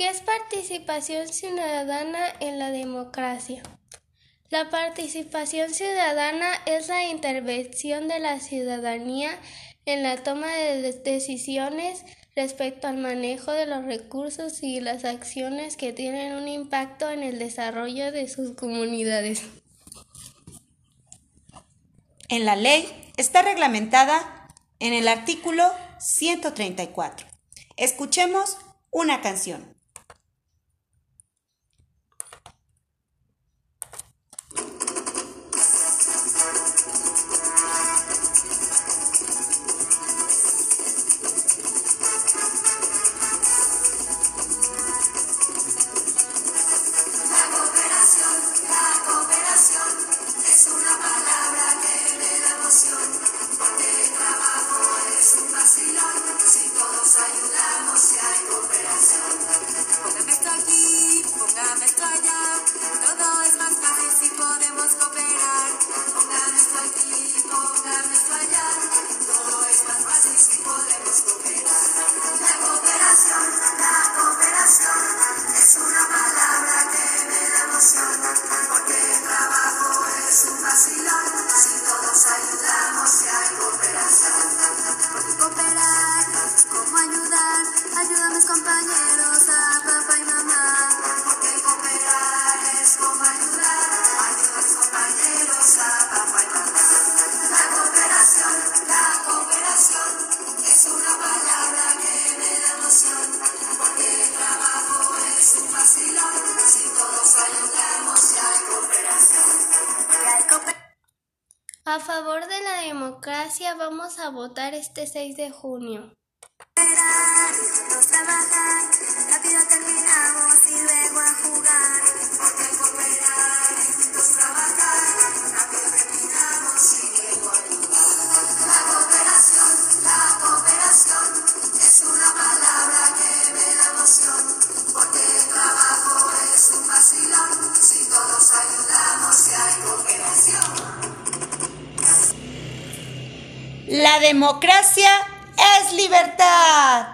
¿Qué es participación ciudadana en la democracia? La participación ciudadana es la intervención de la ciudadanía en la toma de decisiones respecto al manejo de los recursos y las acciones que tienen un impacto en el desarrollo de sus comunidades. En la ley está reglamentada en el artículo 134. Escuchemos una canción. A favor de la democracia vamos a votar este 6 de junio. La democracia es libertad.